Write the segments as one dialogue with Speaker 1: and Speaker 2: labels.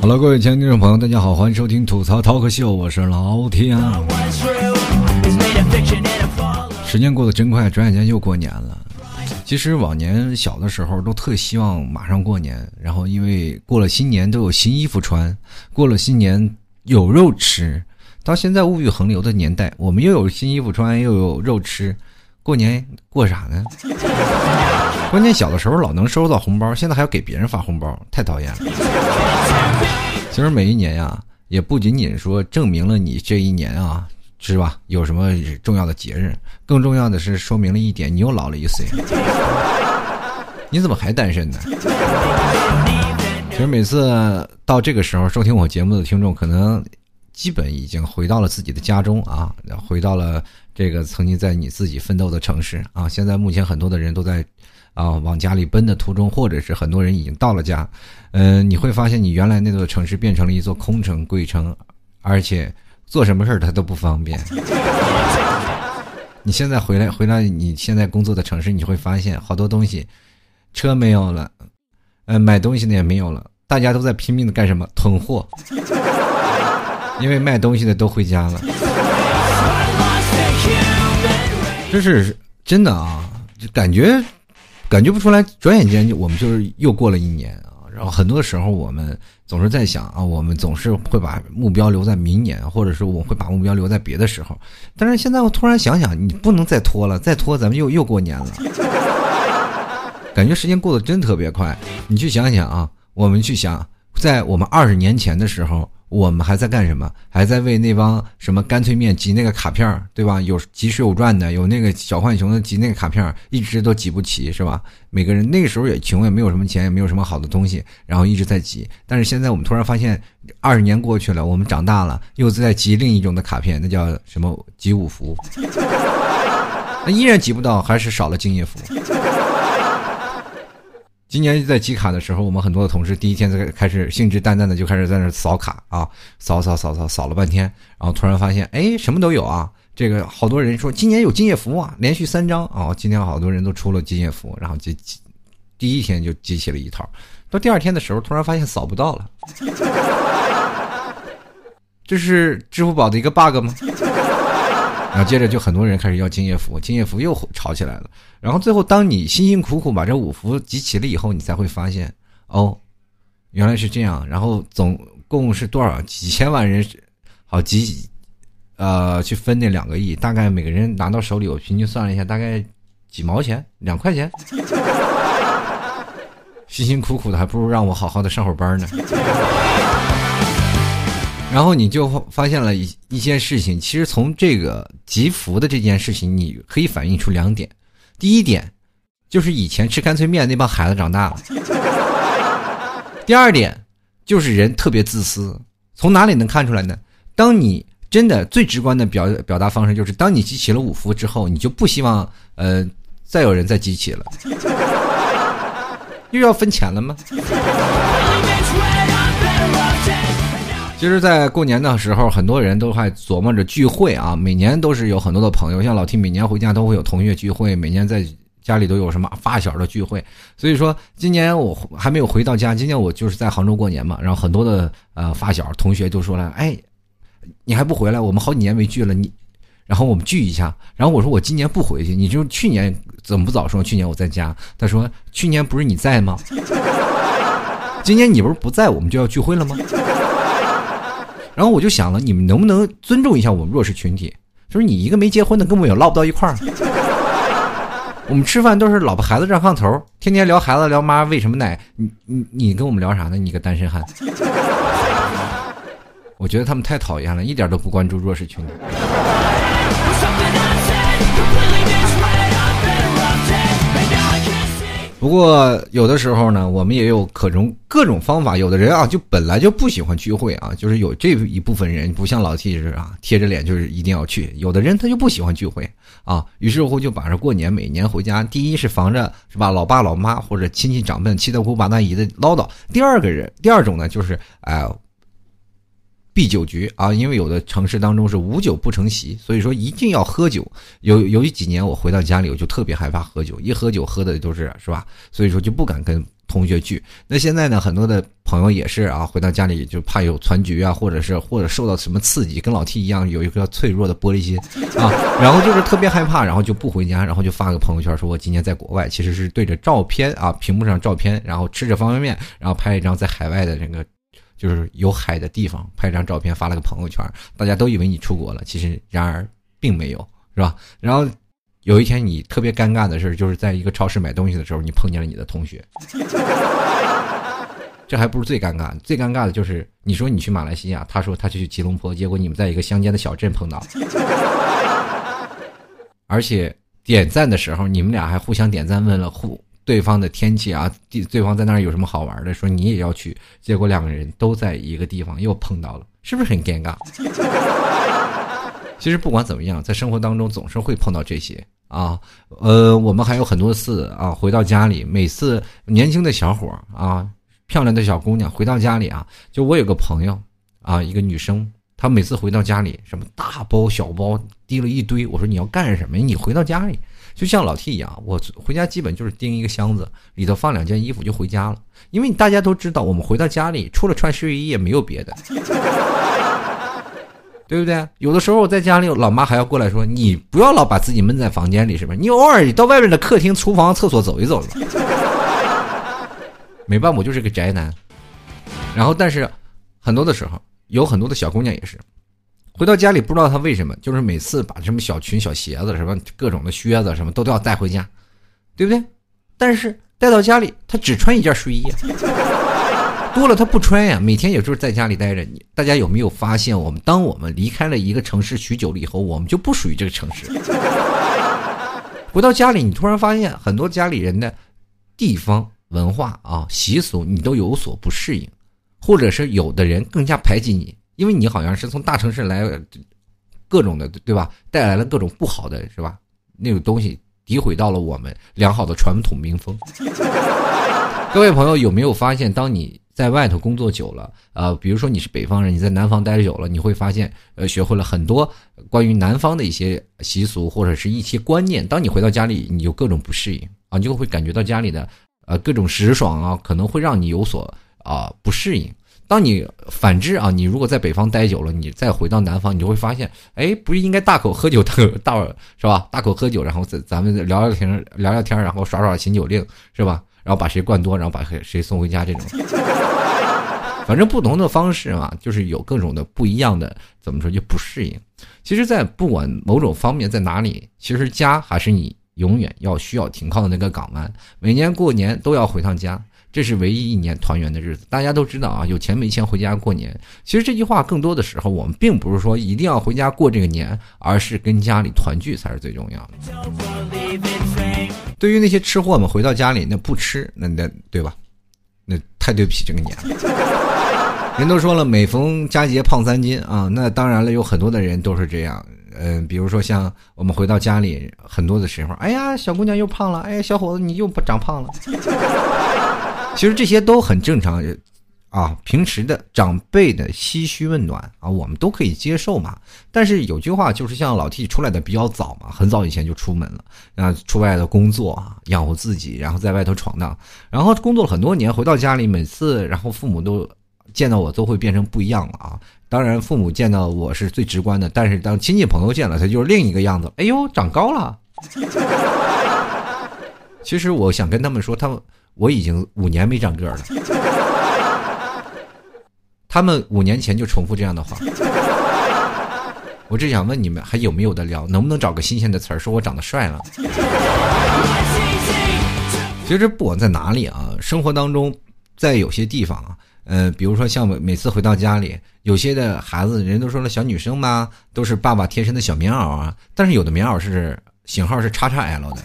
Speaker 1: 好了，各位亲爱的听众朋友，大家好，欢迎收听吐槽涛客秀，我是老天。时间过得真快，转眼间又过年了。其实往年小的时候都特希望马上过年，然后因为过了新年都有新衣服穿，过了新年有肉吃。到现在物欲横流的年代，我们又有新衣服穿，又有肉吃，过年过啥呢？关键小的时候老能收到红包，现在还要给别人发红包，太讨厌了。其实每一年呀，也不仅仅说证明了你这一年啊，是吧？有什么重要的节日，更重要的是说明了一点，你又老了一岁。你怎么还单身呢？其实每次到这个时候收听我节目的听众，可能基本已经回到了自己的家中啊，回到了这个曾经在你自己奋斗的城市啊。现在目前很多的人都在。啊，往家里奔的途中，或者是很多人已经到了家，嗯，你会发现你原来那座城市变成了一座空城、鬼城，而且做什么事儿他都不方便。你现在回来，回到你现在工作的城市，你会发现好多东西，车没有了，呃，买东西的也没有了，大家都在拼命的干什么？囤货，因为卖东西的都回家了。这是真的啊，就感觉。感觉不出来，转眼间就我们就是又过了一年啊。然后很多时候我们总是在想啊，我们总是会把目标留在明年，或者是我会把目标留在别的时候。但是现在我突然想想，你不能再拖了，再拖咱们又又过年了。感觉时间过得真特别快。你去想想啊，我们去想，在我们二十年前的时候。我们还在干什么？还在为那帮什么干脆面集那个卡片对吧？有集水浒传的，有那个小浣熊的集那个卡片一直都集不齐，是吧？每个人那个时候也穷，也没有什么钱，也没有什么好的东西，然后一直在集。但是现在我们突然发现，二十年过去了，我们长大了，又在集另一种的卡片，那叫什么集五福？那依然集不到，还是少了敬业福。今年在集卡的时候，我们很多的同事第一天在开始兴致淡淡的就开始在那扫卡啊，扫扫扫扫扫了半天，然后突然发现，哎，什么都有啊！这个好多人说今年有敬业福啊，连续三张啊，今天好多人都出了敬业福，然后集第一天就集齐了一套，到第二天的时候突然发现扫不到了，这是支付宝的一个 bug 吗？然后接着就很多人开始要敬业福，敬业福又吵起来了。然后最后，当你辛辛苦苦把这五福集齐了以后，你才会发现，哦，原来是这样。然后总共是多少？几千万人，好几，呃，去分那两个亿，大概每个人拿到手里，我平均算了一下，大概几毛钱，两块钱。辛辛苦苦的，还不如让我好好的上会儿班呢。然后你就发现了一一件事情，其实从这个集福的这件事情，你可以反映出两点。第一点，就是以前吃干脆面那帮孩子长大了。第二点，就是人特别自私。从哪里能看出来呢？当你真的最直观的表表达方式，就是当你集齐了五福之后，你就不希望呃再有人再集齐了，又要分钱了吗？其实，在过年的时候，很多人都还琢磨着聚会啊。每年都是有很多的朋友，像老 T，每年回家都会有同学聚会，每年在家里都有什么发小的聚会。所以说，今年我还没有回到家，今年我就是在杭州过年嘛。然后很多的呃发小同学都说了：“哎，你还不回来？我们好几年没聚了，你，然后我们聚一下。”然后我说：“我今年不回去，你就去年怎么不早说？去年我在家。”他说：“去年不是你在吗？今年你不是不在，我们就要聚会了吗？”然后我就想了，你们能不能尊重一下我们弱势群体？就是你一个没结婚的，根本也唠不到一块儿。我们吃饭都是老婆孩子热炕头，天天聊孩子聊妈喂什么奶。你你你跟我们聊啥呢？你个单身汉。我觉得他们太讨厌了，一点都不关注弱势群体。不过有的时候呢，我们也有可种各种方法。有的人啊，就本来就不喜欢聚会啊，就是有这一部分人，不像老七是啊，贴着脸就是一定要去。有的人他就不喜欢聚会啊，于是乎就把这过年每年回家，第一是防着是吧，老爸老妈或者亲戚长辈七大姑八大姨的唠叨；第二个人，第二种呢，就是哎。避酒局啊，因为有的城市当中是无酒不成席，所以说一定要喝酒。有有几年我回到家里，我就特别害怕喝酒，一喝酒喝的都是是吧？所以说就不敢跟同学聚。那现在呢，很多的朋友也是啊，回到家里就怕有团局啊，或者是或者受到什么刺激，跟老 T 一样有一个脆弱的玻璃心啊，然后就是特别害怕，然后就不回家，然后就发个朋友圈说我今年在国外，其实是对着照片啊，屏幕上照片，然后吃着方便面，然后拍一张在海外的这个。就是有海的地方，拍张照片发了个朋友圈，大家都以为你出国了，其实然而并没有，是吧？然后有一天你特别尴尬的事就是在一个超市买东西的时候，你碰见了你的同学，这还不是最尴尬，最尴尬的就是你说你去马来西亚，他说他去吉隆坡，结果你们在一个乡间的小镇碰到，而且点赞的时候，你们俩还互相点赞，问了互。对方的天气啊，对对方在那儿有什么好玩的？说你也要去，结果两个人都在一个地方又碰到了，是不是很尴尬？其实不管怎么样，在生活当中总是会碰到这些啊。呃，我们还有很多次啊，回到家里，每次年轻的小伙啊，漂亮的小姑娘回到家里啊，就我有个朋友啊，一个女生，她每次回到家里，什么大包小包提了一堆，我说你要干什么？你回到家里。就像老 T 一样，我回家基本就是拎一个箱子，里头放两件衣服就回家了。因为大家都知道，我们回到家里除了穿睡衣也没有别的，对不对？有的时候我在家里，老妈还要过来说：“你不要老把自己闷在房间里，是吧？你偶尔到外面的客厅、厨房、厕所走一走吧。”没办法，我就是个宅男。然后，但是很多的时候，有很多的小姑娘也是。回到家里，不知道他为什么，就是每次把什么小裙、小鞋子、什么各种的靴子什么都都要带回家，对不对？但是带到家里，他只穿一件睡衣，多了他不穿呀。每天也就是在家里待着。你大家有没有发现，我们当我们离开了一个城市许久了以后，我们就不属于这个城市。回到家里，你突然发现很多家里人的地方文化啊习俗，你都有所不适应，或者是有的人更加排挤你。因为你好像是从大城市来，各种的对吧？带来了各种不好的是吧？那个东西诋毁到了我们良好的传统民风。各位朋友有没有发现，当你在外头工作久了，呃，比如说你是北方人，你在南方待久了，你会发现，呃，学会了很多关于南方的一些习俗或者是一些观念。当你回到家里，你就各种不适应啊，你就会感觉到家里的呃各种时爽啊，可能会让你有所啊不适应。当你反之啊，你如果在北方待久了，你再回到南方，你就会发现，哎，不是应该大口喝酒，大口大是吧？大口喝酒，然后咱咱们聊聊天，聊聊天，然后耍耍醒酒令，是吧？然后把谁灌多，然后把谁送回家，这种。反正不同的方式嘛，就是有各种的不一样的，怎么说就不适应。其实，在不管某种方面在哪里，其实家还是你永远要需要停靠的那个港湾。每年过年都要回趟家。这是唯一一年团圆的日子，大家都知道啊，有钱没钱回家过年。其实这句话更多的时候，我们并不是说一定要回家过这个年，而是跟家里团聚才是最重要的。对于那些吃货们，回到家里那不吃，那那对吧？那太对不起这个年了。人都说了，每逢佳节胖三斤啊，那当然了，有很多的人都是这样。嗯，比如说像我们回到家里，很多的时候，哎呀，小姑娘又胖了，哎呀，小伙子你又长胖了。其实这些都很正常，啊，平时的长辈的嘘嘘问暖啊，我们都可以接受嘛。但是有句话就是像老 T 出来的比较早嘛，很早以前就出门了，啊，出外的工作啊，养活自己，然后在外头闯荡，然后工作了很多年，回到家里，每次然后父母都见到我都会变成不一样了啊。当然，父母见到我是最直观的，但是当亲戚朋友见了他就是另一个样子。哎呦，长高了。其实我想跟他们说，他们。我已经五年没长个儿了，他们五年前就重复这样的话。我只想问你们还有没有的聊，能不能找个新鲜的词儿，说我长得帅了？其实不管在哪里啊，生活当中，在有些地方啊，呃，比如说像每次回到家里，有些的孩子，人都说了，小女生嘛，都是爸爸贴身的小棉袄啊，但是有的棉袄是型号是叉叉 L 的。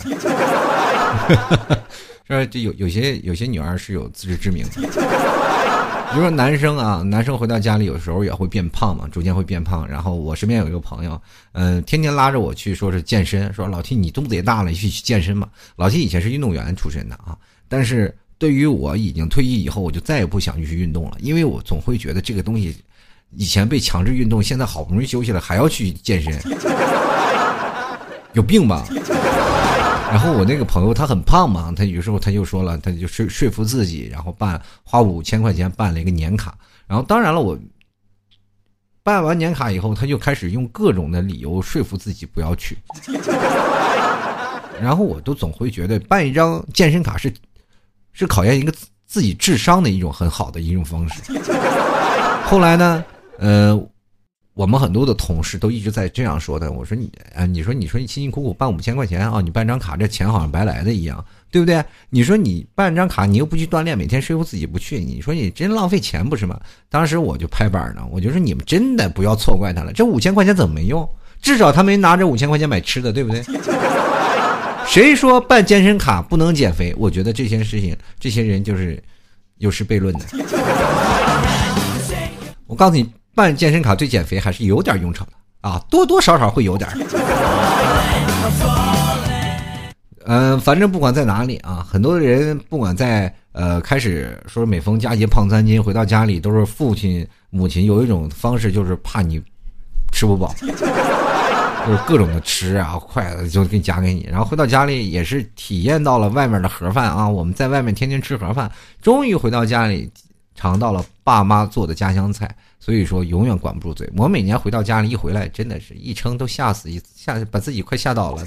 Speaker 1: 这就有有些有些女儿是有自知之明的。比如说男生啊，男生回到家里有时候也会变胖嘛，逐渐会变胖。然后我身边有一个朋友，嗯，天天拉着我去说是健身，说老 T 你肚子也大了，你去去健身嘛。老 T 以前是运动员出身的啊，但是对于我已经退役以后，我就再也不想去运动了，因为我总会觉得这个东西。以前被强制运动，现在好不容易休息了，还要去健身，有病吧？然后我那个朋友他很胖嘛，他有时候他就说了，他就说说服自己，然后办花五千块钱办了一个年卡。然后当然了，我办完年卡以后，他就开始用各种的理由说服自己不要去。然后我都总会觉得办一张健身卡是是考验一个自己智商的一种很好的一种方式。后来呢？呃，我们很多的同事都一直在这样说的。我说你，啊，你说你说你辛辛苦苦办五千块钱啊，你办张卡，这钱好像白来的一样，对不对？你说你办张卡，你又不去锻炼，每天说服自己不去，你说你真浪费钱不是吗？当时我就拍板呢，我就说你们真的不要错怪他了，这五千块钱怎么没用？至少他没拿这五千块钱买吃的，对不对？谁说办健身卡不能减肥？我觉得这些事情，这些人就是有失悖论的。我告诉你。办健身卡对减肥还是有点用场的啊，多多少少会有点。嗯，反正不管在哪里啊，很多人不管在呃开始说每逢佳节胖三斤，回到家里都是父亲母亲有一种方式，就是怕你吃不饱，就是各种的吃啊，筷子就给你夹给你，然后回到家里也是体验到了外面的盒饭啊，我们在外面天天吃盒饭，终于回到家里尝到了爸妈做的家乡菜。所以说，永远管不住嘴。我每年回到家里一回来，真的是一撑都吓死，一吓把自己快吓倒了。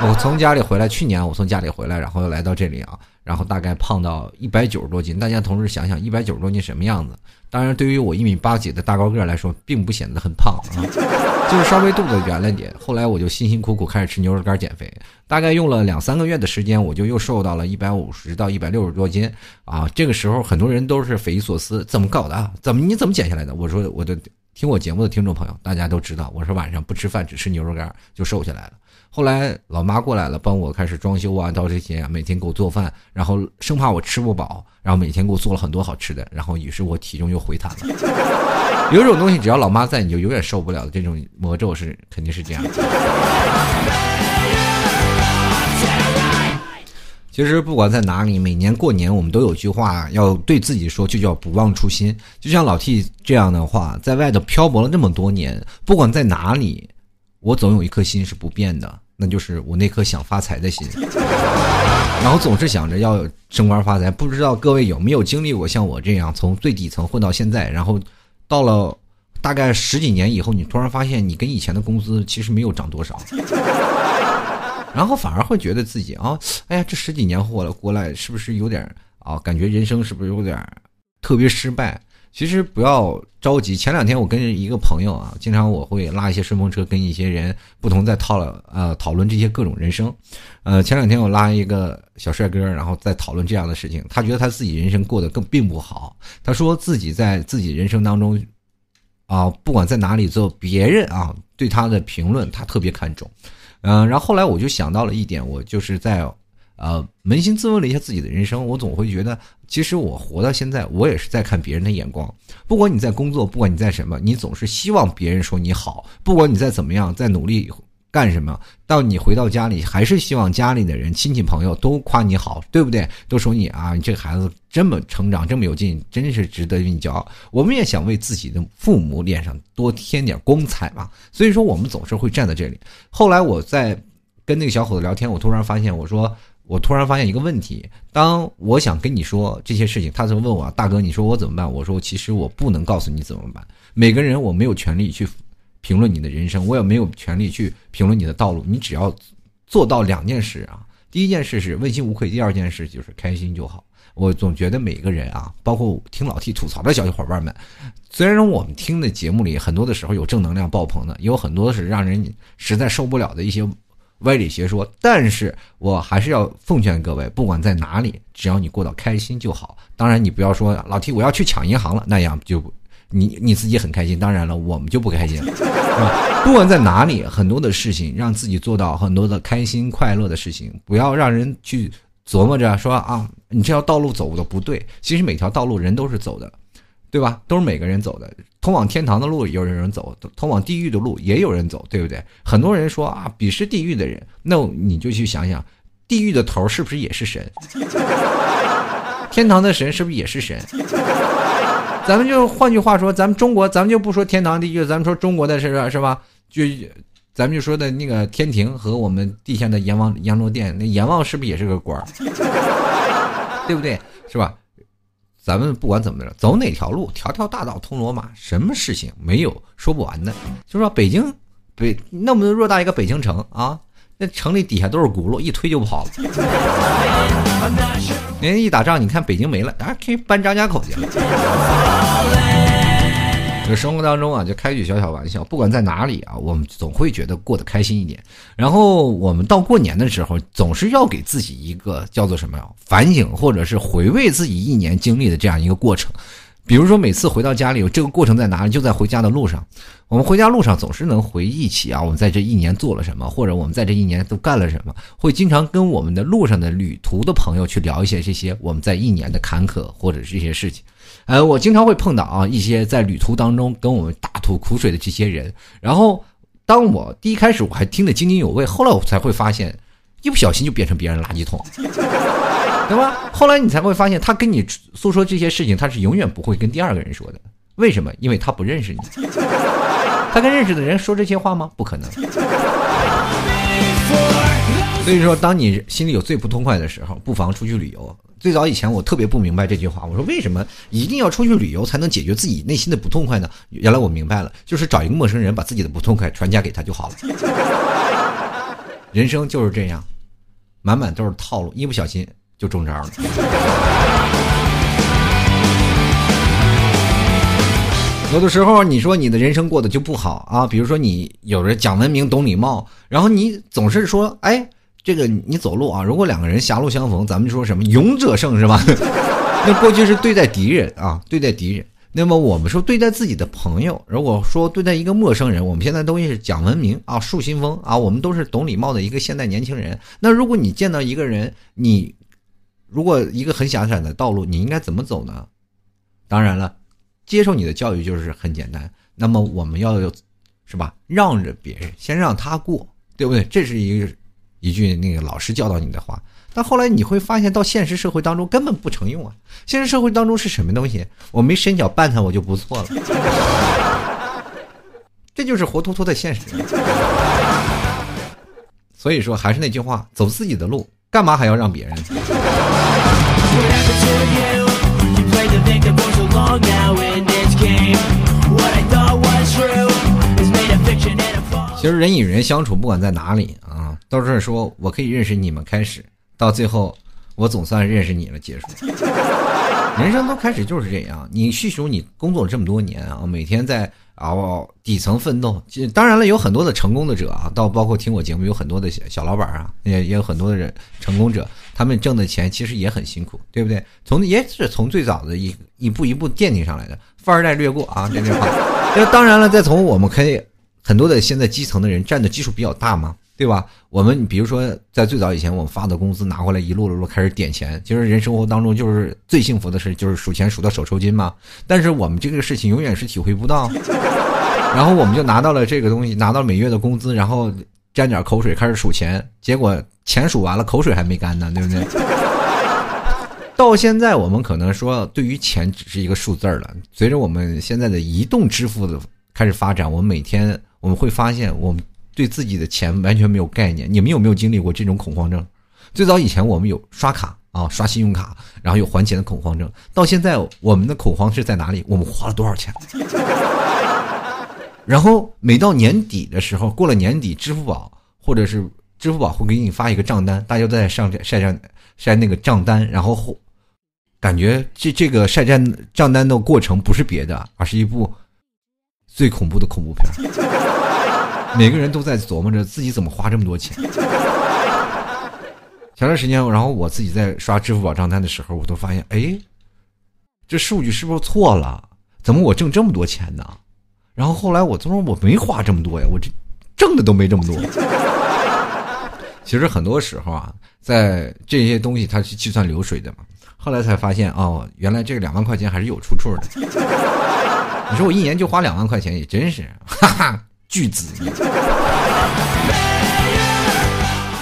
Speaker 1: 我从家里回来，去年我从家里回来，然后又来到这里啊，然后大概胖到一百九十多斤。大家同时想想，一百九十多斤什么样子？当然，对于我一米八几的大高个来说，并不显得很胖啊，就是稍微肚子圆了点。后来我就辛辛苦苦开始吃牛肉干减肥，大概用了两三个月的时间，我就又瘦到了一百五十到一百六十多斤啊。这个时候，很多人都是匪夷所思，怎么搞的？怎么你怎么减下来的？我说，我的听我节目的听众朋友，大家都知道，我是晚上不吃饭，只吃牛肉干就瘦下来了。后来老妈过来了，帮我开始装修啊，到这些啊每天给我做饭，然后生怕我吃不饱，然后每天给我做了很多好吃的，然后于是我体重又回弹了。有一种东西，只要老妈在，你就永远受不了的。这种魔咒是肯定是这样的。其实不管在哪里，每年过年我们都有句话要对自己说，就叫不忘初心。就像老 T 这样的话，在外头漂泊了那么多年，不管在哪里。我总有一颗心是不变的，那就是我那颗想发财的心。然后总是想着要升官发财，不知道各位有没有经历过像我这样从最底层混到现在，然后到了大概十几年以后，你突然发现你跟以前的工资其实没有涨多少，然后反而会觉得自己啊，哎呀，这十几年过了过来，是不是有点啊？感觉人生是不是有点特别失败？其实不要着急。前两天我跟一个朋友啊，经常我会拉一些顺风车，跟一些人不同在讨论呃讨论这些各种人生。呃，前两天我拉一个小帅哥，然后在讨论这样的事情。他觉得他自己人生过得更并不好。他说自己在自己人生当中啊，不管在哪里做别人啊对他的评论，他特别看重。嗯，然后后来我就想到了一点，我就是在。呃，扪心自问了一下自己的人生，我总会觉得，其实我活到现在，我也是在看别人的眼光。不管你在工作，不管你在什么，你总是希望别人说你好。不管你在怎么样，在努力干什么，到你回到家里，还是希望家里的人、亲戚朋友都夸你好，对不对？都说你啊，你这孩子这么成长，这么有劲，真是值得你骄傲。我们也想为自己的父母脸上多添点光彩嘛。所以说，我们总是会站在这里。后来我在跟那个小伙子聊天，我突然发现，我说。我突然发现一个问题：当我想跟你说这些事情，他就问我大哥，你说我怎么办？我说其实我不能告诉你怎么办。每个人我没有权利去评论你的人生，我也没有权利去评论你的道路。你只要做到两件事啊，第一件事是问心无愧，第二件事就是开心就好。我总觉得每个人啊，包括听老 T 吐槽的小伙伴们，虽然我们听的节目里很多的时候有正能量爆棚的，也有很多是让人实在受不了的一些。歪理邪说，但是我还是要奉劝各位，不管在哪里，只要你过得开心就好。当然，你不要说老 T 我要去抢银行了，那样就你你自己很开心。当然了，我们就不开心了，是吧？不管在哪里，很多的事情让自己做到很多的开心快乐的事情，不要让人去琢磨着说啊，你这条道路走的不对。其实每条道路人都是走的，对吧？都是每个人走的。通往天堂的路也有人走，通往地狱的路也有人走，对不对？很多人说啊，鄙视地狱的人，那你就去想想，地狱的头是不是也是神？天堂的神是不是也是神？咱们就换句话说，咱们中国，咱们就不说天堂地狱，咱们说中国的是是吧？就。咱们就说的那个天庭和我们地下的阎王阎罗殿，那阎王是不是也是个官儿？对不对？是吧？咱们不管怎么着，走哪条路，条条大道通罗马，什么事情没有说不完的？就说北京，北那么偌大一个北京城啊，那城里底下都是轱辘，一推就跑了。人家一打仗，你看北京没了，啊，可以搬张家口去了。这生活当中啊，就开句小小玩笑，不管在哪里啊，我们总会觉得过得开心一点。然后我们到过年的时候，总是要给自己一个叫做什么呀？反省或者是回味自己一年经历的这样一个过程。比如说，每次回到家里，这个过程在哪里？就在回家的路上。我们回家路上总是能回忆起啊，我们在这一年做了什么，或者我们在这一年都干了什么。会经常跟我们的路上的旅途的朋友去聊一些这些我们在一年的坎坷或者这些事情。呃，我经常会碰到啊一些在旅途当中跟我们大吐苦水的这些人。然后，当我第一开始我还听得津津有味，后来我才会发现，一不小心就变成别人垃圾桶。对吧？后来你才会发现，他跟你诉说这些事情，他是永远不会跟第二个人说的。为什么？因为他不认识你。他跟认识的人说这些话吗？不可能。所以说，当你心里有最不痛快的时候，不妨出去旅游。最早以前，我特别不明白这句话。我说，为什么一定要出去旅游才能解决自己内心的不痛快呢？原来我明白了，就是找一个陌生人，把自己的不痛快传家给他就好了。人生就是这样，满满都是套路，一不小心。就中招了。有的时候，你说你的人生过得就不好啊，比如说你有着讲文明、懂礼貌，然后你总是说，哎，这个你走路啊，如果两个人狭路相逢，咱们就说什么勇者胜是吧？那过去是对待敌人啊，对待敌人。那么我们说对待自己的朋友，如果说对待一个陌生人，我们现在都是讲文明啊，树新风啊，我们都是懂礼貌的一个现代年轻人。那如果你见到一个人，你如果一个很狭窄的道路，你应该怎么走呢？当然了，接受你的教育就是很简单。那么我们要有，是吧？让着别人，先让他过，对不对？这是一个一句那个老师教导你的话。但后来你会发现，到现实社会当中根本不成用啊！现实社会当中是什么东西？我没伸脚绊他，我就不错了。这就是活脱脱的现实。所以说，还是那句话，走自己的路。干嘛还要让别人？其实人与人相处，不管在哪里啊，都是说我可以认识你们，开始到最后，我总算认识你了，结束。人生都开始就是这样。你细数你工作了这么多年啊，每天在。啊，底层奋斗，当然了，有很多的成功的者啊，到包括听我节目有很多的小老板啊，也也有很多的人成功者，他们挣的钱其实也很辛苦，对不对？从也是从最早的一一步一步奠定上来的，富二代略过啊，这句话。那当然了，再从我们可以很多的现在基层的人占的基数比较大嘛。对吧？我们比如说，在最早以前，我们发的工资拿回来，一路路路开始点钱。其实人生活当中就是最幸福的事，就是数钱数到手抽筋嘛。但是我们这个事情永远是体会不到。然后我们就拿到了这个东西，拿到每月的工资，然后沾点口水开始数钱，结果钱数完了，口水还没干呢，对不对？到现在，我们可能说，对于钱只是一个数字了。随着我们现在的移动支付的开始发展，我们每天我们会发现，我们。对自己的钱完全没有概念，你们有没有经历过这种恐慌症？最早以前我们有刷卡啊，刷信用卡，然后有还钱的恐慌症。到现在我们的恐慌是在哪里？我们花了多少钱？然后每到年底的时候，过了年底，支付宝或者是支付宝会给你发一个账单，大家都在上晒账晒那个账单，然后感觉这这个晒账账单的过程不是别的，而是一部最恐怖的恐怖片。每个人都在琢磨着自己怎么花这么多钱。前段时间，然后我自己在刷支付宝账单的时候，我都发现，哎，这数据是不是错了？怎么我挣这么多钱呢？然后后来我都说我没花这么多呀，我这挣的都没这么多。其实很多时候啊，在这些东西它是计算流水的嘛。后来才发现哦，原来这个两万块钱还是有出处的。你说我一年就花两万块钱，也真是，哈哈，巨资。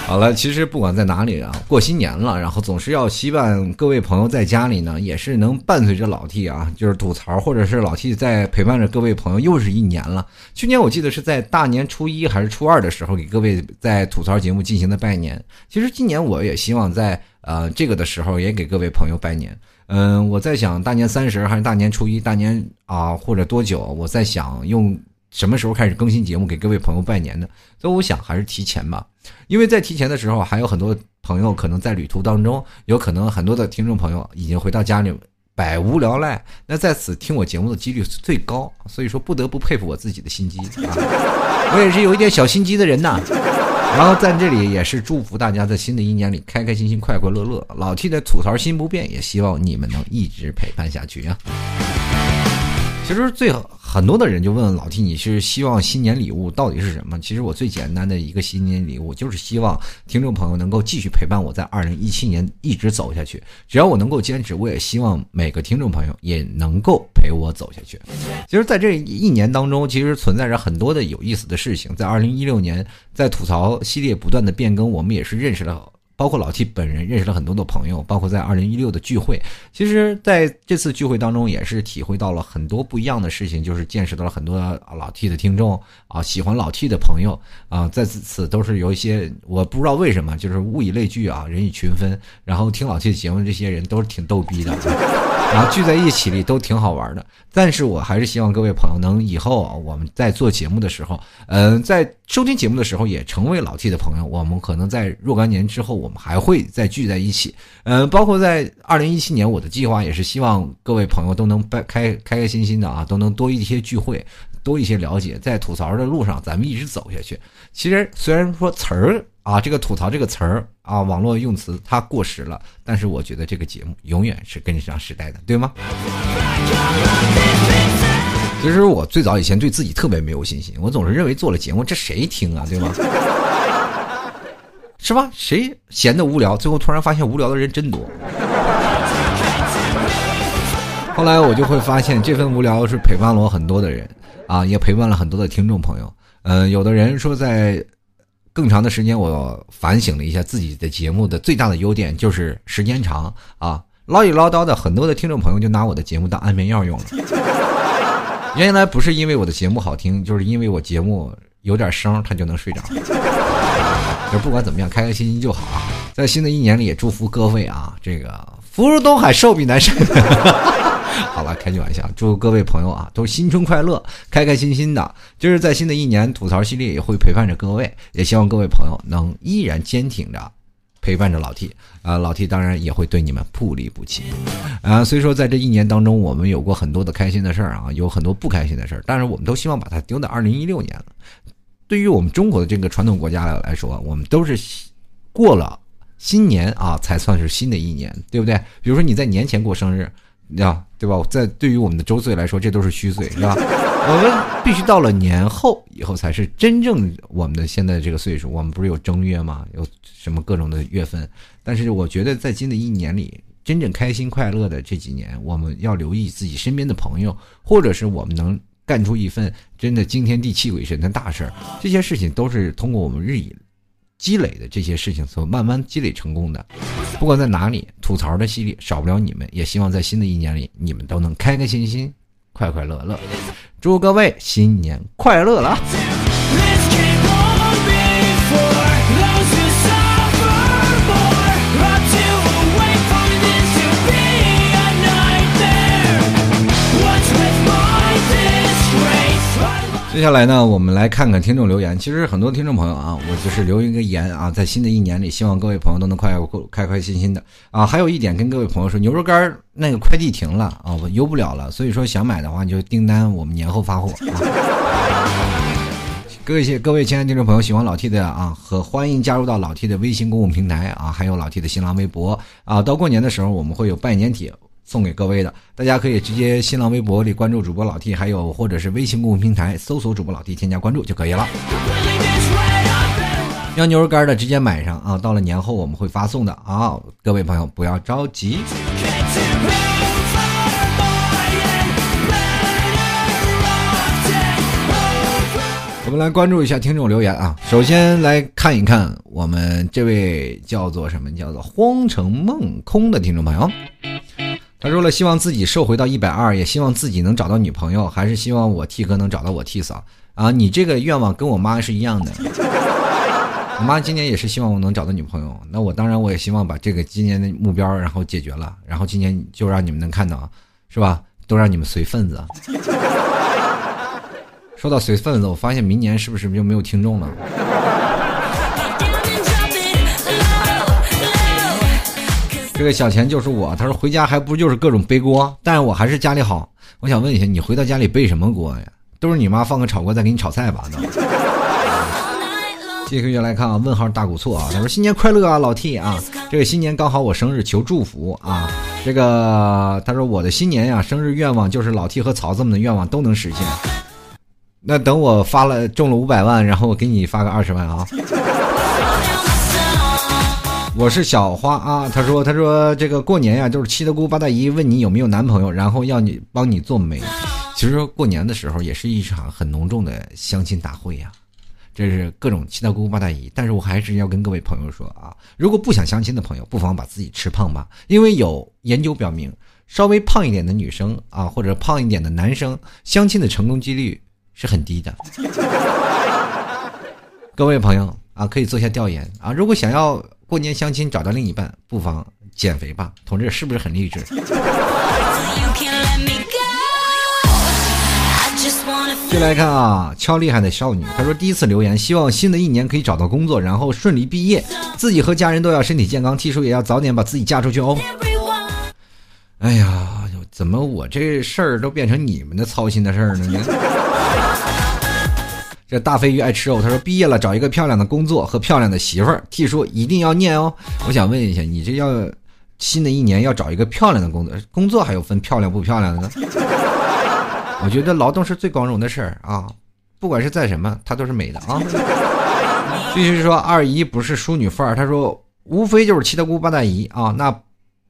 Speaker 1: 好了，其实不管在哪里啊，过新年了，然后总是要希望各位朋友在家里呢，也是能伴随着老 T 啊，就是吐槽，或者是老 T 在陪伴着各位朋友，又是一年了。去年我记得是在大年初一还是初二的时候，给各位在吐槽节目进行的拜年。其实今年我也希望在呃这个的时候也给各位朋友拜年。嗯，我在想大年三十还是大年初一，大年啊或者多久，我在想用。什么时候开始更新节目给各位朋友拜年呢？所以我想还是提前吧，因为在提前的时候，还有很多朋友可能在旅途当中，有可能很多的听众朋友已经回到家里百无聊赖，那在此听我节目的几率最高，所以说不得不佩服我自己的心机啊，我也是有一点小心机的人呐。然后在这里也是祝福大家在新的一年里开开心心、快快乐乐。老 T 的吐槽心不变，也希望你们能一直陪伴下去啊。其实最很多的人就问老 T，你是希望新年礼物到底是什么？其实我最简单的一个新年礼物就是希望听众朋友能够继续陪伴我在二零一七年一直走下去。只要我能够坚持，我也希望每个听众朋友也能够陪我走下去。其实，在这一年当中，其实存在着很多的有意思的事情。在二零一六年，在吐槽系列不断的变更，我们也是认识了。包括老 T 本人认识了很多的朋友，包括在二零一六的聚会，其实在这次聚会当中也是体会到了很多不一样的事情，就是见识到了很多老 T 的听众啊，喜欢老 T 的朋友啊，在此都是有一些我不知道为什么，就是物以类聚啊，人以群分，然后听老 T 的节目这些人都是挺逗逼的，然后聚在一起里都挺好玩的。但是我还是希望各位朋友能以后啊，我们在做节目的时候，嗯，在收听节目的时候也成为老 T 的朋友，我们可能在若干年之后我。们还会再聚在一起，嗯，包括在二零一七年，我的计划也是希望各位朋友都能开开开心心的啊，都能多一些聚会，多一些了解，在吐槽的路上，咱们一直走下去。其实虽然说词儿啊，这个吐槽这个词儿啊，网络用词它过时了，但是我觉得这个节目永远是跟上时代的，对吗？其实我最早以前对自己特别没有信心，我总是认为做了节目这谁听啊，对吗？是吧？谁闲的无聊？最后突然发现无聊的人真多。后来我就会发现，这份无聊是陪伴了我很多的人啊，也陪伴了很多的听众朋友。嗯，有的人说，在更长的时间，我反省了一下自己的节目的最大的优点就是时间长啊，唠里唠叨的很多的听众朋友就拿我的节目当安眠药用了。原来不是因为我的节目好听，就是因为我节目有点声，他就能睡着。就不管怎么样，开开心心就好啊！在新的一年里，也祝福各位啊，这个福如东海，寿比南山。好了，开句玩笑，祝各位朋友啊，都新春快乐，开开心心的。就是在新的一年，吐槽系列也会陪伴着各位，也希望各位朋友能依然坚挺着陪伴着老 T 啊，老 T 当然也会对你们不离不弃啊。所以说，在这一年当中，我们有过很多的开心的事儿啊，有很多不开心的事儿，但是我们都希望把它丢到二零一六年了。对于我们中国的这个传统国家来说，我们都是过了新年啊，才算是新的一年，对不对？比如说你在年前过生日，呀，对吧？在对于我们的周岁来说，这都是虚岁，是吧？我们必须到了年后以后，才是真正我们的现在这个岁数。我们不是有正月吗？有什么各种的月份？但是我觉得，在新的一年里，真正开心快乐的这几年，我们要留意自己身边的朋友，或者是我们能。干出一份真的惊天地泣鬼神的大事儿，这些事情都是通过我们日以积累的这些事情所慢慢积累成功的。不管在哪里，吐槽的系列少不了你们，也希望在新的一年里，你们都能开开心心、快快乐乐。祝各位新年快乐了！接下来呢，我们来看看听众留言。其实很多听众朋友啊，我就是留一个言啊，在新的一年里，希望各位朋友都能快快开开心心的啊。还有一点跟各位朋友说，牛肉干那个快递停了啊，我邮不了了，所以说想买的话你就订单，我们年后发货。各位各位亲爱的听众朋友，喜欢老 T 的啊，和欢迎加入到老 T 的微信公共平台啊，还有老 T 的新浪微博啊。到过年的时候，我们会有拜年帖。送给各位的，大家可以直接新浪微博里关注主播老 T，还有或者是微信公众平台搜索主播老 T，添加关注就可以了。要牛肉干的直接买上啊！到了年后我们会发送的啊！各位朋友不要着急。我们来关注一下听众留言啊！首先来看一看我们这位叫做什么叫做荒城梦空的听众朋友，他说了希望自己瘦回到一百二，也希望自己能找到女朋友，还是希望我 T 哥能找到我 T 嫂啊！你这个愿望跟我妈是一样的，我妈今年也是希望我能找到女朋友，那我当然我也希望把这个今年的目标然后解决了，然后今年就让你们能看到，是吧？都让你们随份子。说到随份子，我发现明年是不是就没有听众了？这个小钱就是我，他说回家还不就是各种背锅，但是我还是家里好。我想问一下，你回到家里背什么锅呀？都是你妈放个炒锅再给你炒菜吧？继续来看啊，问号大古错啊，他说新年快乐啊，老 T 啊，这个新年刚好我生日，求祝福啊。这个他说我的新年呀，生日愿望就是老 T 和曹子们的愿望都能实现。那等我发了中了五百万，然后我给你发个二十万啊！我是小花啊，他说他说这个过年呀，就是七大姑八大姨问你有没有男朋友，然后要你帮你做媒。其实过年的时候也是一场很隆重的相亲大会呀，这是各种七大姑八大姨。但是我还是要跟各位朋友说啊，如果不想相亲的朋友，不妨把自己吃胖吧，因为有研究表明，稍微胖一点的女生啊，或者胖一点的男生，相亲的成功几率。是很低的，各位朋友啊，可以做一下调研啊。如果想要过年相亲找到另一半，不妨减肥吧，同志是不是很励志？进来看啊，超厉害的少女，她说第一次留言，希望新的一年可以找到工作，然后顺利毕业，自己和家人都要身体健康，T 叔也要早点把自己嫁出去哦。哎呀，怎么我这事儿都变成你们的操心的事儿了呢？这大飞鱼爱吃肉，他说毕业了找一个漂亮的工作和漂亮的媳妇儿。T 叔一定要念哦。我想问一下，你这要新的一年要找一个漂亮的工作，工作还有分漂亮不漂亮的呢？我觉得劳动是最光荣的事儿啊，不管是在什么，它都是美的啊。继续说二姨不是淑女范儿，他说无非就是七大姑八大姨啊，那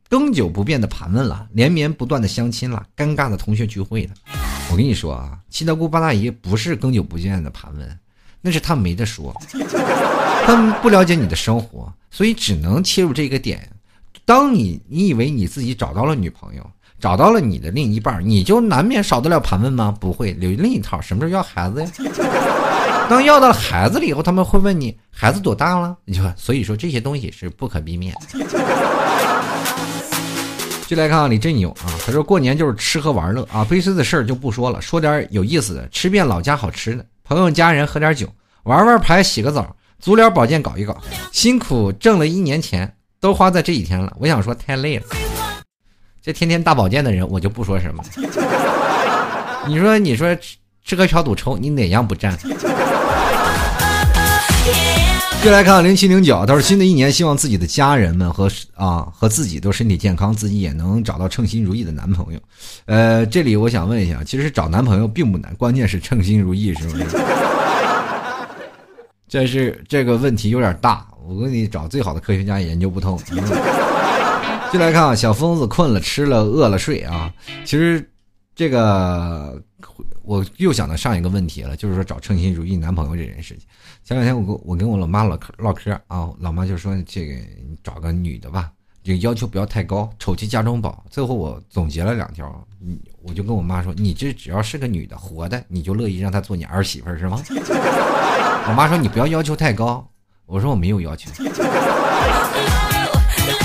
Speaker 1: 更久不变的盘问了，连绵不断的相亲了，尴尬的同学聚会了。我跟你说啊，七大姑八大姨不是更久不见的盘问，那是他没得说，他们不了解你的生活，所以只能切入这个点。当你你以为你自己找到了女朋友，找到了你的另一半，你就难免少得了盘问吗？不会，留另一套，什么时候要孩子呀？当要到了孩子了以后，他们会问你孩子多大了？你说，所以说这些东西是不可避免的。就来看看李振勇啊，他说过年就是吃喝玩乐啊，悲催的事儿就不说了，说点有意思的，吃遍老家好吃的，朋友家人喝点酒，玩玩牌，洗个澡，足疗保健搞一搞，辛苦挣了一年钱都花在这几天了。我想说太累了，这天天大保健的人我就不说什么。你说你说吃喝嫖赌抽，你哪样不占？接来看零七零九，他说新的一年希望自己的家人们和啊和自己都身体健康，自己也能找到称心如意的男朋友。呃，这里我想问一下，其实找男朋友并不难，关键是称心如意，是不是？这是这个问题有点大，我给你找最好的科学家也研究不通。进来看啊，小疯子困了，吃了，饿了，睡啊。其实这个我又想到上一个问题了，就是说找称心如意男朋友这件事情。前两天我跟我跟我老妈唠嗑唠嗑啊，老妈就说这个找个女的吧，这个要求不要太高，丑妻家中宝。最后我总结了两条，我就跟我妈说，你这只要是个女的活的，你就乐意让她做你儿媳妇是吗？我妈说你不要要求太高，我说我没有要求。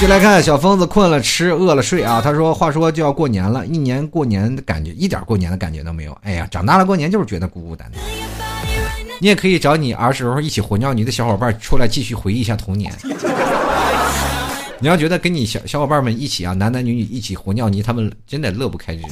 Speaker 1: 就来看小疯子困了吃饿了睡啊，他说话说就要过年了，一年过年的感觉一点过年的感觉都没有。哎呀，长大了过年就是觉得孤孤单单。你也可以找你儿时候一起混尿泥的小伙伴出来继续回忆一下童年。你要觉得跟你小小伙伴们一起啊，男男女女一起混尿泥，他们真的乐不开支。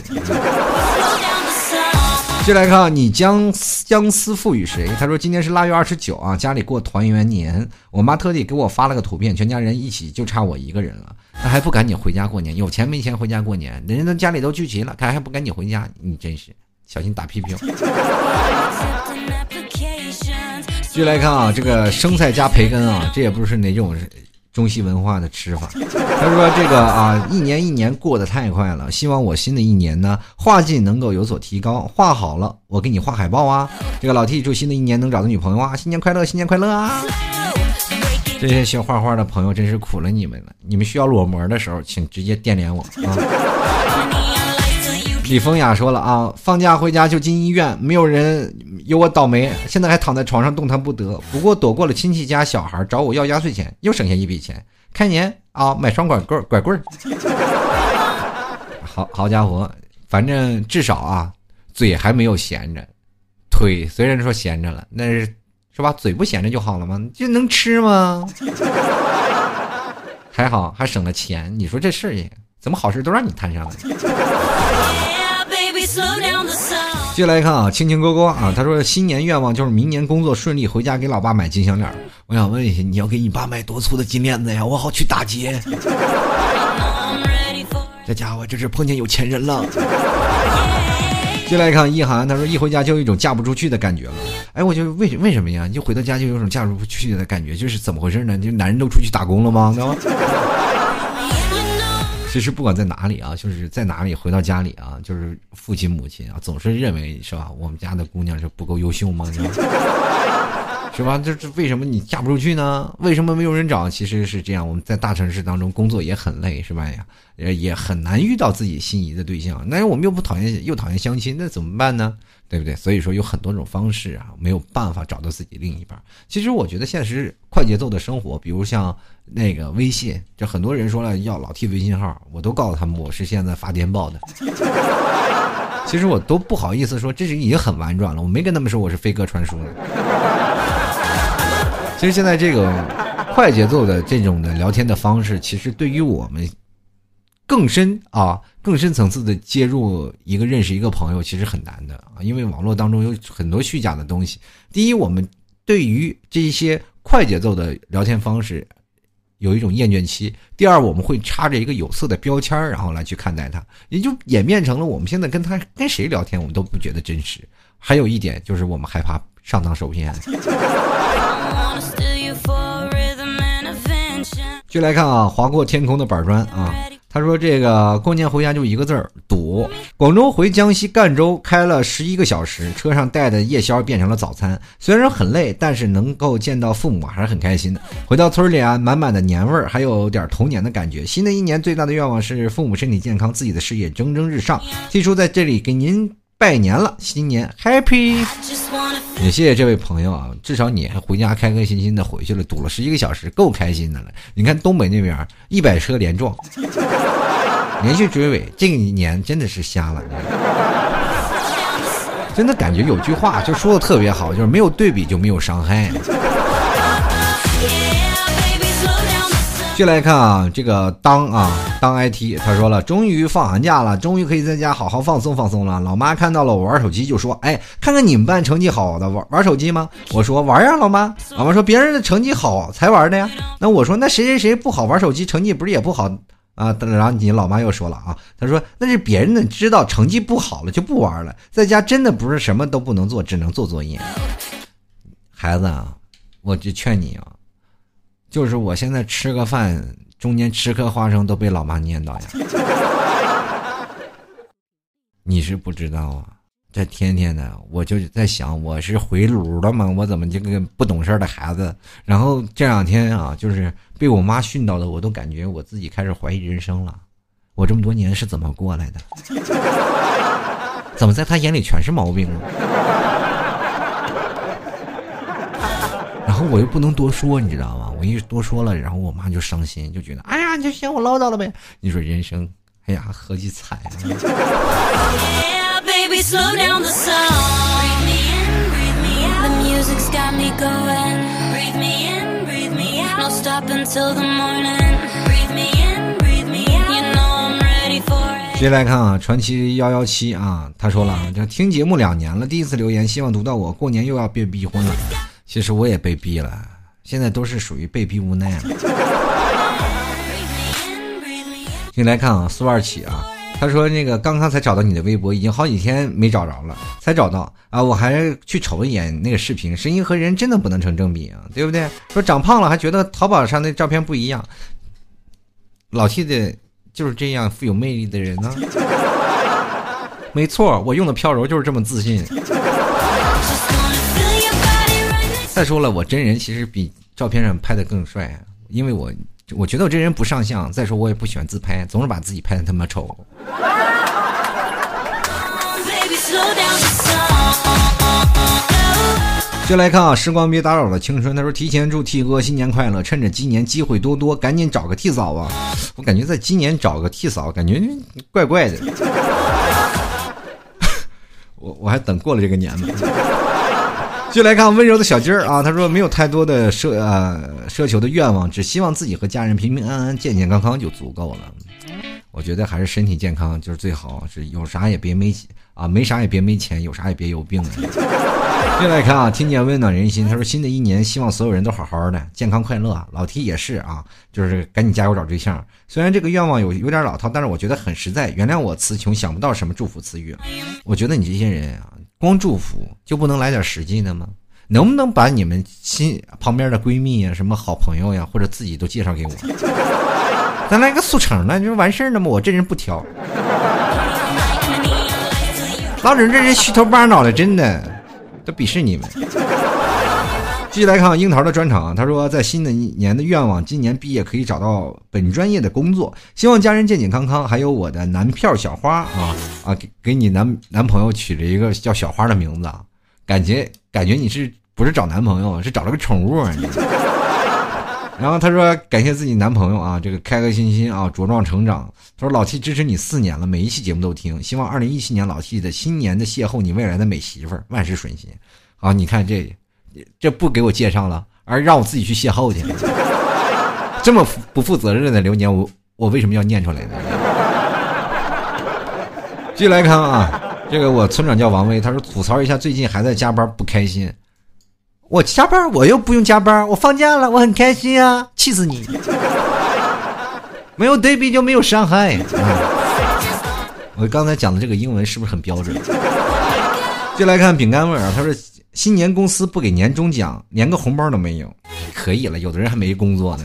Speaker 1: 接来看，你将相思赋予谁？他说今天是腊月二十九啊，家里过团圆年，我妈特地给我发了个图片，全家人一起，就差我一个人了，那还不赶紧回家过年？有钱没钱回家过年？人家都家里都聚齐了，看还不赶紧回家？你真是小心打屁屁。继续来看啊，这个生菜加培根啊，这也不是哪种中西文化的吃法。他说这个啊，一年一年过得太快了，希望我新的一年呢，画技能够有所提高。画好了，我给你画海报啊。这个老 T 祝新的一年能找到女朋友啊，新年快乐，新年快乐啊！这些学画画的朋友真是苦了你们了，你们需要裸模的时候，请直接电联我啊。李风雅说了啊，放假回家就进医院，没有人有我倒霉，现在还躺在床上动弹不得。不过躲过了亲戚家小孩找我要压岁钱，又省下一笔钱。开年啊，买双拐棍拐棍。好好家伙，反正至少啊，嘴还没有闲着，腿虽然说闲着了，那是是吧？嘴不闲着就好了吗？就能吃吗？还好还省了钱，你说这事儿怎么好事都让你摊上了？接下来看啊，青青哥哥啊，他说新年愿望就是明年工作顺利，回家给老爸买金项链。我想问一下，你要给你爸买多粗的金链子呀？我好去打劫。这家伙这是碰见有钱人了。接下来看一涵，他说一回家就有一种嫁不出去的感觉了。哎，我就为为什么呀？就回到家就有种嫁不出去的感觉，就是怎么回事呢？就男人都出去打工了吗？其实不管在哪里啊，就是在哪里回到家里啊，就是父亲母亲啊，总是认为是吧？我们家的姑娘是不够优秀吗？是吧？这这为什么你嫁不出去呢？为什么没有人找？其实是这样，我们在大城市当中工作也很累，是吧呀？也很难遇到自己心仪的对象。但是我们又不讨厌，又讨厌相亲，那怎么办呢？对不对？所以说有很多种方式啊，没有办法找到自己另一半。其实我觉得现实快节奏的生活，比如像那个微信，这很多人说了要老提微信号，我都告诉他们我是现在发电报的。其实我都不好意思说，这是已经很婉转了，我没跟他们说我是飞鸽传书了。其实现在这个快节奏的这种的聊天的方式，其实对于我们。更深啊，更深层次的接入一个认识一个朋友，其实很难的啊，因为网络当中有很多虚假的东西。第一，我们对于这些快节奏的聊天方式有一种厌倦期；第二，我们会插着一个有色的标签然后来去看待他，也就演变成了我们现在跟他跟谁聊天，我们都不觉得真实。还有一点就是我们害怕上当受骗。就来看啊，划过天空的板砖啊。他说：“这个过年回家就一个字儿堵。广州回江西赣州开了十一个小时，车上带的夜宵变成了早餐。虽然很累，但是能够见到父母还是很开心的。回到村里啊，满满的年味儿，还有点童年的感觉。新的一年最大的愿望是父母身体健康，自己的事业蒸蒸日上。提出在这里给您。”拜年了，新年 Happy！也谢谢这位朋友啊，至少你还回家开开心心的回去了，堵了十一个小时，够开心的了。你看东北那边一百车连撞，连续追尾，这一年真的是瞎了。真的感觉有句话就说的特别好，就是没有对比就没有伤害。接来看啊，这个当啊当 IT，他说了，终于放寒假了，终于可以在家好好放松放松了。老妈看到了我玩手机，就说：“哎，看看你们班成绩好的玩玩手机吗？”我说：“玩呀，老妈。”老妈说：“别人的成绩好才玩的呀。”那我说：“那谁谁谁不好玩手机，成绩不是也不好啊？”然后你老妈又说了啊，他说：“那是别人的知道成绩不好了就不玩了，在家真的不是什么都不能做，只能做作业。”孩子啊，我就劝你啊。就是我现在吃个饭，中间吃颗花生都被老妈念叨呀。你是不知道啊，这天天的，我就在想，我是回炉了吗？我怎么这个不懂事的孩子？然后这两天啊，就是被我妈训到的，我都感觉我自己开始怀疑人生了。我这么多年是怎么过来的？怎么在他眼里全是毛病呢？后我又不能多说，你知道吗？我一多说了，然后我妈就伤心，就觉得，哎呀，你就嫌我唠叨了呗。你说人生，哎呀，何其惨啊！接来看啊，传奇幺幺七啊，他说了，这听节目两年了，第一次留言，希望读到我。过年又要被逼婚了。其实我也被逼了，现在都是属于被逼无奈了。先来看啊，苏二起啊，他说那个刚刚才找到你的微博，已经好几天没找着了，才找到啊！我还去瞅了一眼那个视频，声音和人真的不能成正比啊，对不对？说长胖了还觉得淘宝上那照片不一样，老 T 的就是这样富有魅力的人呢。没错，我用的飘柔就是这么自信。再说了，我真人其实比照片上拍的更帅，因为我我觉得我这人不上相。再说我也不喜欢自拍，总是把自己拍的他妈丑。就来看啊，时光别打扰了青春。他说：“提前祝 T 哥新年快乐，趁着今年机会多多，赶紧找个替嫂吧。”我感觉在今年找个替嫂，感觉怪怪的。我我还等过了这个年呢。就来看温柔的小鸡儿啊，他说没有太多的奢呃奢求的愿望，只希望自己和家人平平安安、健健康康就足够了。我觉得还是身体健康就是最好，是有啥也别没啊，没啥也别没钱，有啥也别有病。就来看啊，听见温暖人心。他说新的一年希望所有人都好好的，健康快乐。老 T 也是啊，就是赶紧加油找对象。虽然这个愿望有有点老套，但是我觉得很实在。原谅我词穷，想不到什么祝福词语。我觉得你这些人啊。光祝福就不能来点实际的吗？能不能把你们亲旁边的闺蜜呀、什么好朋友呀，或者自己都介绍给我？咱来个速成的，就完事儿了吗？我这人不挑。老整这人虚头巴脑的，真的都鄙视你们。继续来看樱桃的专场啊，他说在新的一年的愿望，今年毕业可以找到本专业的工作，希望家人健健康康，还有我的男票小花啊啊，给给你男男朋友取了一个叫小花的名字啊，感觉感觉你是不是找男朋友，是找了个宠物。然后他说感谢自己男朋友啊，这个开开心心啊茁壮成长。他说老 T 支持你四年了，每一期节目都听，希望二零一七年老 T 的新年的邂逅你未来的美媳妇儿，万事顺心。啊，你看这。这不给我介绍了，而让我自己去邂逅去，这么不负责任的流年，我我为什么要念出来呢？继续来看啊，这个我村长叫王威，他说吐槽一下最近还在加班不开心。我加班我又不用加班，我放假了我很开心啊，气死你！没有对比就没有伤害。我刚才讲的这个英文是不是很标准？就来看饼干味儿啊，他说。新年公司不给年终奖，连个红包都没有，可以了。有的人还没工作呢。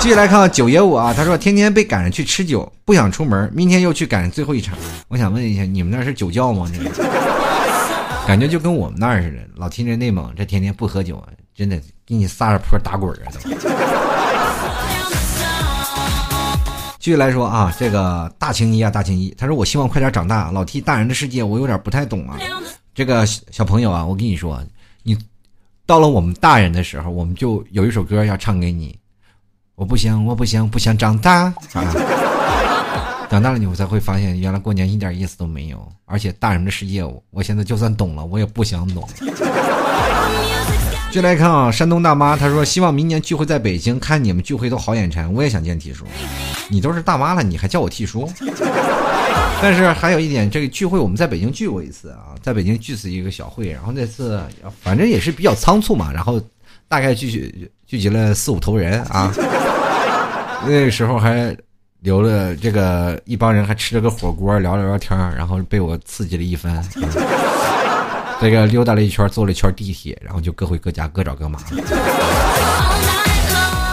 Speaker 1: 继续来看九爷我啊，他说天天被赶着去吃酒，不想出门，明天又去赶最后一场。我想问一下，你们那是酒窖吗？这感觉就跟我们那儿似的。老听着内蒙这天天不喝酒，真的给你撒着泼打滚儿啊都。继续来说啊，这个大青衣啊，大青衣，他说我希望快点长大。老 T 大人的世界我有点不太懂啊。这个小朋友啊，我跟你说，你到了我们大人的时候，我们就有一首歌要唱给你。我不想，我不想，不想长大啊！长大了，你才会发现，原来过年一点意思都没有。而且大人的世界，我现在就算懂了，我也不想懂。就来看啊，山东大妈，她说希望明年聚会在北京，看你们聚会都好眼馋，我也想见 T 叔。你都是大妈了，你还叫我 T 叔？但是还有一点，这个聚会我们在北京聚过一次啊，在北京聚次一个小会，然后那次反正也是比较仓促嘛，然后大概聚聚聚集了四五头人啊，那个时候还留了这个一帮人还吃了个火锅，聊了聊天，然后被我刺激了一番，这个溜达了一圈，坐了一圈地铁，然后就各回各家，各找各妈。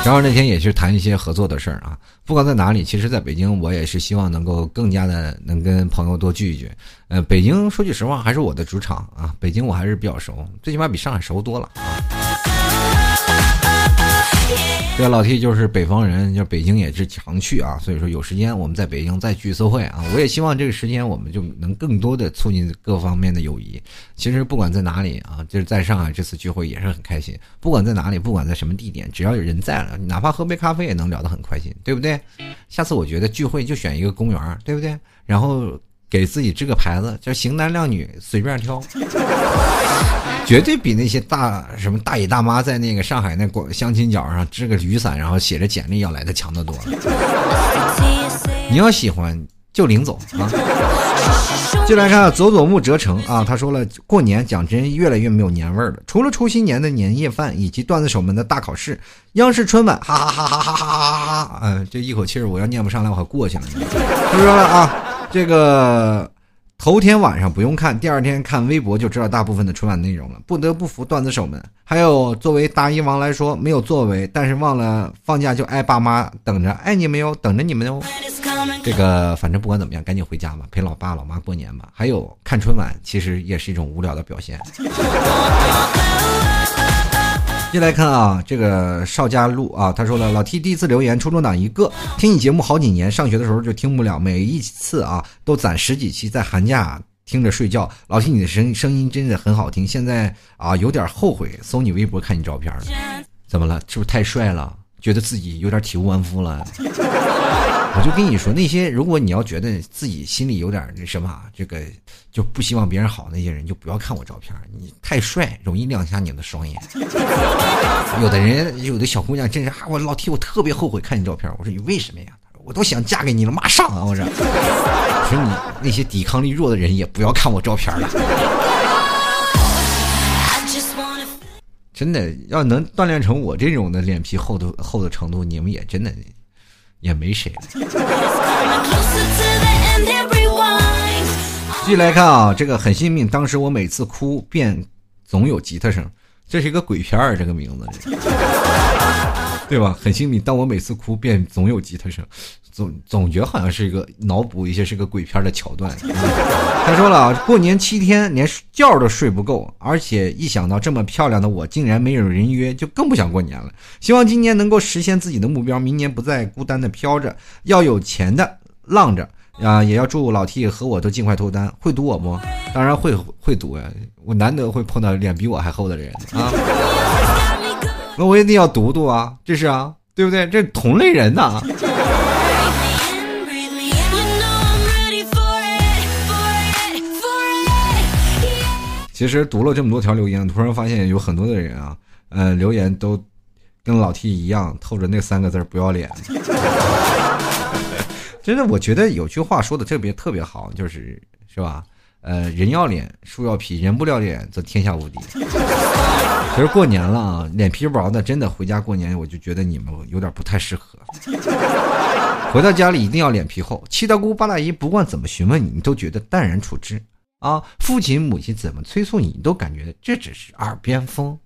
Speaker 1: 然后那天也是谈一些合作的事儿啊，不管在哪里，其实在北京我也是希望能够更加的能跟朋友多聚一聚。呃，北京说句实话还是我的主场啊，北京我还是比较熟，最起码比上海熟多了啊。这个老 T 就是北方人，就北京也是常去啊，所以说有时间我们在北京再聚一次会啊。我也希望这个时间我们就能更多的促进各方面的友谊。其实不管在哪里啊，就是在上海这次聚会也是很开心。不管在哪里，不管在什么地点，只要有人在了，哪怕喝杯咖啡也能聊得很开心，对不对？下次我觉得聚会就选一个公园，对不对？然后给自己支个牌子，叫型男靓女随便挑。绝对比那些大什么大爷大妈在那个上海那广相亲角上支个雨伞，然后写着简历要来的强得多。你要喜欢就领走啊。进来看佐佐木哲成啊，他说了，过年讲真越来越没有年味儿了。除了除夕年的年夜饭以及段子手们的大考试，央视春晚哈哈哈哈哈哈哈哈哈，嗯，这一口气儿我要念不上来，我还过去了。他说了啊，这个头天晚上不用看，第二天看微博就知道大部分的春晚内容了。不得不服段子手们，还有作为大一王来说，没有作为，但是忘了放假就爱爸妈等着，爱你们哟，等着你们哟。这个反正不管怎么样，赶紧回家吧，陪老爸老妈过年吧。还有看春晚，其实也是一种无聊的表现。进来看啊，这个邵家路啊，他说了，老 T 第一次留言，初中党一个，听你节目好几年，上学的时候就听不了，每一次啊都攒十几期，在寒假听着睡觉。老 T 你的声声音真的很好听，现在啊有点后悔搜你微博看你照片了，怎么了？是不是太帅了？觉得自己有点体无完肤了？我就跟你说，那些如果你要觉得自己心里有点那什么，这个就不希望别人好那些人，就不要看我照片。你太帅，容易亮瞎你的双眼。有的人，有的小姑娘，真是啊，我老提，我特别后悔看你照片。我说你为什么呀？我都想嫁给你了，马上啊！我说，我说你那些抵抗力弱的人也不要看我照片了。真的要能锻炼成我这种的脸皮厚的厚的程度，你们也真的。也没谁了。继续来看啊，这个很幸运。当时我每次哭便总有吉他声，这是一个鬼片儿，这个名字，对吧？很信命。当我每次哭便总有吉他声。总总觉得好像是一个脑补一些是个鬼片的桥段。他说了，过年七天连觉都睡不够，而且一想到这么漂亮的我竟然没有人约，就更不想过年了。希望今年能够实现自己的目标，明年不再孤单的飘着，要有钱的浪着啊！也要祝老 T 和我都尽快脱单。会赌我不？当然会会赌呀！我难得会碰到脸比我还厚的人啊！那我一定要读读啊！这是啊，对不对？这同类人呐。其实读了这么多条留言，突然发现有很多的人啊，呃，留言都跟老 T 一样，透着那三个字不要脸。真的，我觉得有句话说的特别特别好，就是是吧？呃，人要脸，树要皮，人不要脸则天下无敌。其实过年了啊，脸皮薄的真的回家过年，我就觉得你们有点不太适合。回到家里一定要脸皮厚，七大姑八大姨不管怎么询问你，你都觉得淡然处之。啊，父亲母亲怎么催促你，都感觉这只是耳边风。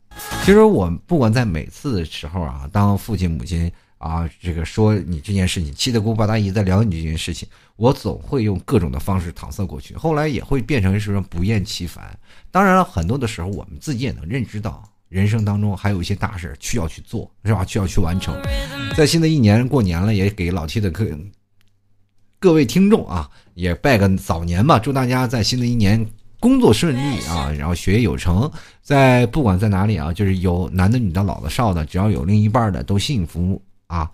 Speaker 1: 其实我不管在每次的时候啊，当父亲母亲啊这个说你这件事情，七大姑八大姨在聊你这件事情，我总会用各种的方式搪塞过去。后来也会变成是不厌其烦。当然了，很多的时候我们自己也能认知到，人生当中还有一些大事需要去做，是吧？需要去完成。在新的一年过年了，也给老七的各。各位听众啊，也拜个早年吧，祝大家在新的一年工作顺利啊，然后学业有成，在不管在哪里啊，就是有男的、女的、老的、少的，只要有另一半的都幸福啊，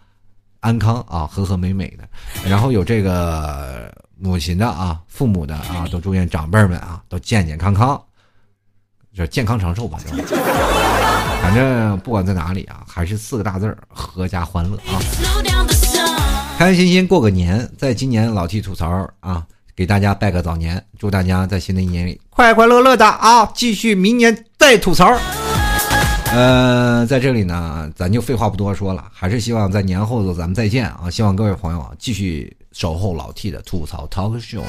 Speaker 1: 安康啊，和和美美的。然后有这个母亲的啊，父母的啊，都祝愿长辈们啊都健健康康，就健康长寿吧。反正不管在哪里啊，还是四个大字儿：阖家欢乐啊。开开心心过个年，在今年老 T 吐槽啊，给大家拜个早年，祝大家在新的一年里快快乐乐的啊，继续明年再吐槽。呃，在这里呢，咱就废话不多说了，还是希望在年后的咱们再见啊！希望各位朋友啊，继续。守候老 T 的吐槽 talk show，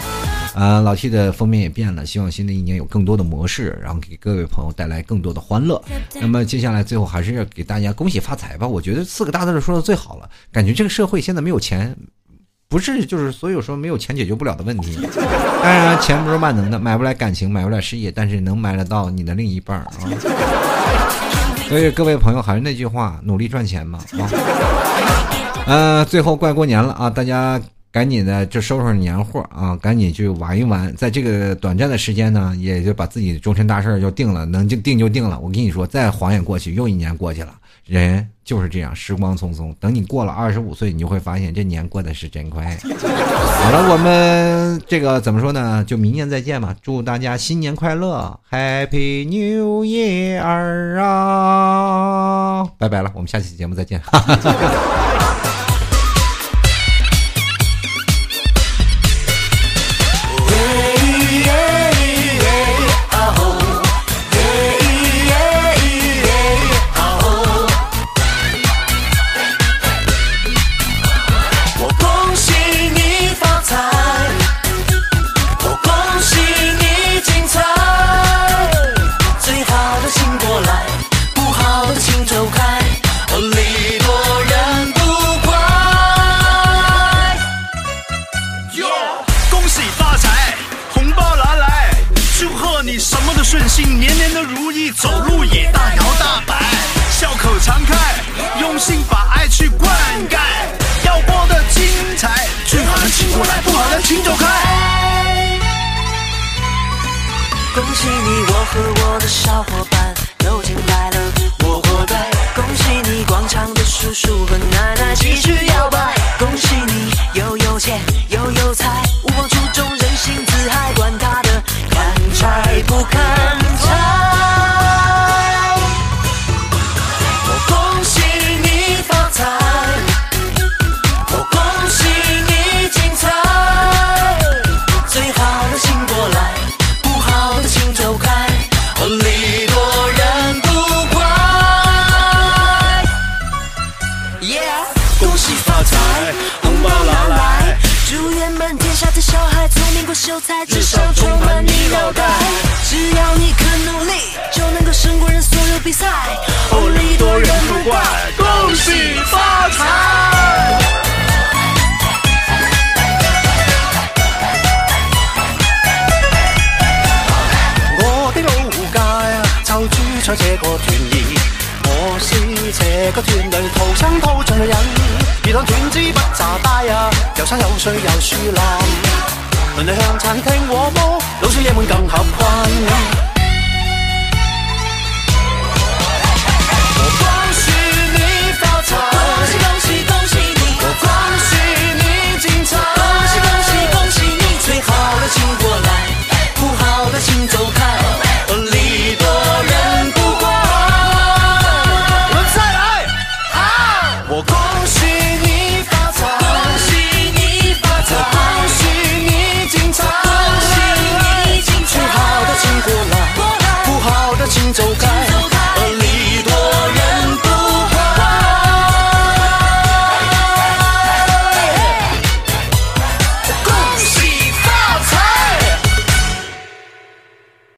Speaker 1: 啊，老 T 的封面也变了，希望新的一年有更多的模式，然后给各位朋友带来更多的欢乐。那么接下来最后还是要给大家恭喜发财吧，我觉得四个大字说的最好了。感觉这个社会现在没有钱，不是就是所有说没有钱解决不了的问题。当然钱不是万能的，买不来感情，买不来事业，但是能买得到你的另一半啊。所以各位朋友还是那句话，努力赚钱嘛 啊。呃，最后快过年了啊，大家。赶紧的，就收拾年货啊！赶紧去玩一玩，在这个短暂的时间呢，也就把自己的终身大事就定了，能就定就定了。我跟你说，再晃眼过去，又一年过去了。人就是这样，时光匆匆。等你过了二十五岁，你就会发现这年过得是真快。好了，我们这个怎么说呢？就明年再见吧！祝大家新年快乐，Happy New Year 啊！拜拜了，我们下期节目再见。
Speaker 2: 哈哈哈哈秀才，至少充满你脑袋。只要你肯努力，就能够胜过人所有比赛。哦，礼多人不怪，恭喜发财。
Speaker 3: 我的老街啊，就住在這個屯兒。我是這個團裏土生土長的人，而當團支不炸帶啊，有山有水有樹林。鄰里向餐厅和睦，老少爷们更合群。